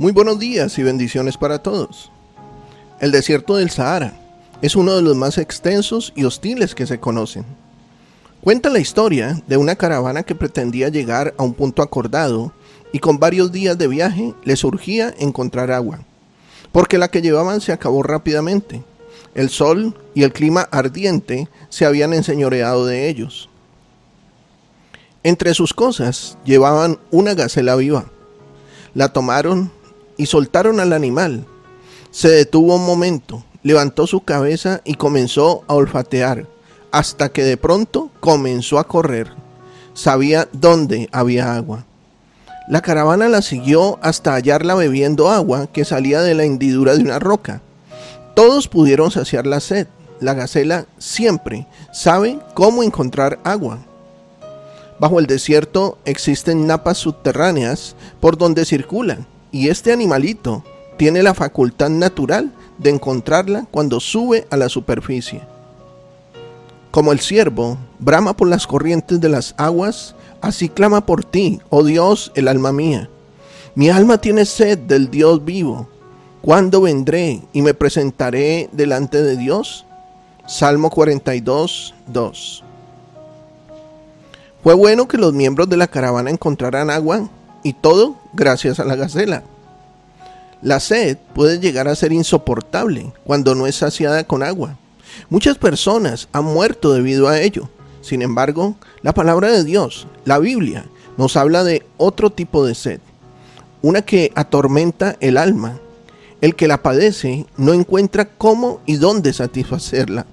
Muy buenos días y bendiciones para todos. El desierto del Sahara es uno de los más extensos y hostiles que se conocen. Cuenta la historia de una caravana que pretendía llegar a un punto acordado y con varios días de viaje le surgía encontrar agua, porque la que llevaban se acabó rápidamente. El sol y el clima ardiente se habían enseñoreado de ellos. Entre sus cosas llevaban una gacela viva. La tomaron y soltaron al animal. Se detuvo un momento, levantó su cabeza y comenzó a olfatear, hasta que de pronto comenzó a correr. Sabía dónde había agua. La caravana la siguió hasta hallarla bebiendo agua que salía de la hendidura de una roca. Todos pudieron saciar la sed. La gacela siempre sabe cómo encontrar agua. Bajo el desierto existen napas subterráneas por donde circulan y este animalito tiene la facultad natural de encontrarla cuando sube a la superficie. Como el ciervo brama por las corrientes de las aguas, así clama por ti, oh Dios, el alma mía. Mi alma tiene sed del Dios vivo. ¿Cuándo vendré y me presentaré delante de Dios? Salmo 42, 2. Fue bueno que los miembros de la caravana encontraran agua y todo gracias a la gacela. La sed puede llegar a ser insoportable cuando no es saciada con agua. Muchas personas han muerto debido a ello. Sin embargo, la palabra de Dios, la Biblia, nos habla de otro tipo de sed, una que atormenta el alma. El que la padece no encuentra cómo y dónde satisfacerla.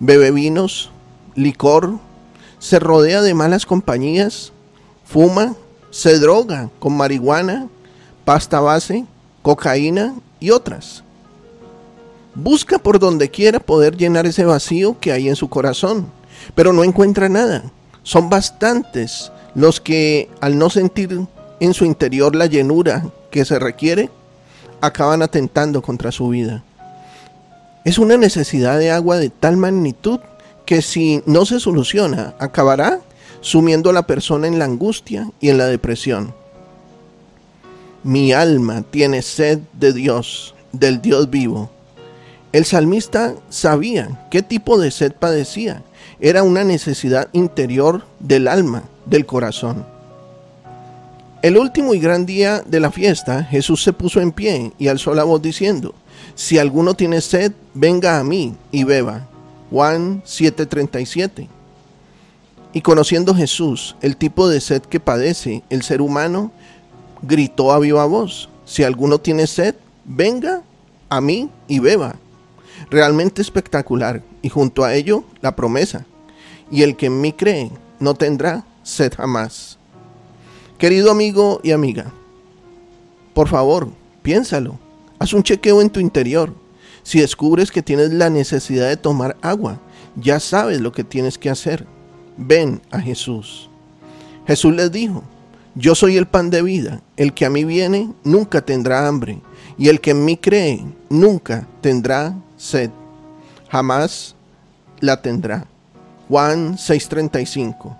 Bebe vinos, licor, se rodea de malas compañías, fuma, se droga con marihuana, pasta base, cocaína y otras. Busca por donde quiera poder llenar ese vacío que hay en su corazón, pero no encuentra nada. Son bastantes los que al no sentir en su interior la llenura que se requiere, acaban atentando contra su vida. Es una necesidad de agua de tal magnitud que si no se soluciona, acabará sumiendo a la persona en la angustia y en la depresión. Mi alma tiene sed de Dios, del Dios vivo. El salmista sabía qué tipo de sed padecía. Era una necesidad interior del alma, del corazón. El último y gran día de la fiesta, Jesús se puso en pie y alzó la voz diciendo, Si alguno tiene sed, venga a mí y beba. Juan 7:37. Y conociendo Jesús el tipo de sed que padece el ser humano, gritó a viva voz, si alguno tiene sed, venga a mí y beba. Realmente espectacular y junto a ello la promesa, y el que en mí cree no tendrá sed jamás. Querido amigo y amiga, por favor, piénsalo, haz un chequeo en tu interior. Si descubres que tienes la necesidad de tomar agua, ya sabes lo que tienes que hacer ven a Jesús. Jesús les dijo, yo soy el pan de vida, el que a mí viene nunca tendrá hambre, y el que en mí cree nunca tendrá sed, jamás la tendrá. Juan 6:35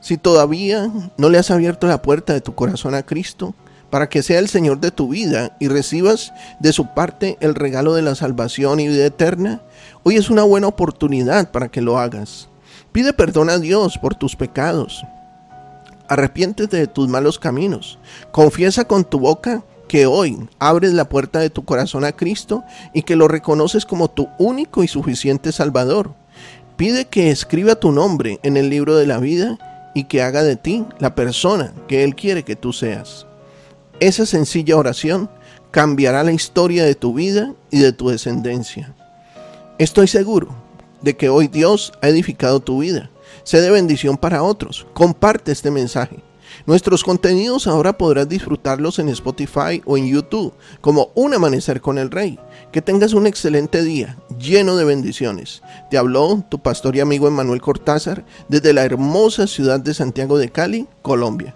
Si todavía no le has abierto la puerta de tu corazón a Cristo, para que sea el Señor de tu vida y recibas de su parte el regalo de la salvación y vida eterna, hoy es una buena oportunidad para que lo hagas. Pide perdón a Dios por tus pecados. Arrepiéntete de tus malos caminos. Confiesa con tu boca que hoy abres la puerta de tu corazón a Cristo y que lo reconoces como tu único y suficiente Salvador. Pide que escriba tu nombre en el libro de la vida y que haga de ti la persona que Él quiere que tú seas. Esa sencilla oración cambiará la historia de tu vida y de tu descendencia. Estoy seguro de que hoy Dios ha edificado tu vida. Sé de bendición para otros. Comparte este mensaje. Nuestros contenidos ahora podrás disfrutarlos en Spotify o en YouTube, como Un Amanecer con el Rey. Que tengas un excelente día, lleno de bendiciones. Te habló tu pastor y amigo Emanuel Cortázar desde la hermosa ciudad de Santiago de Cali, Colombia.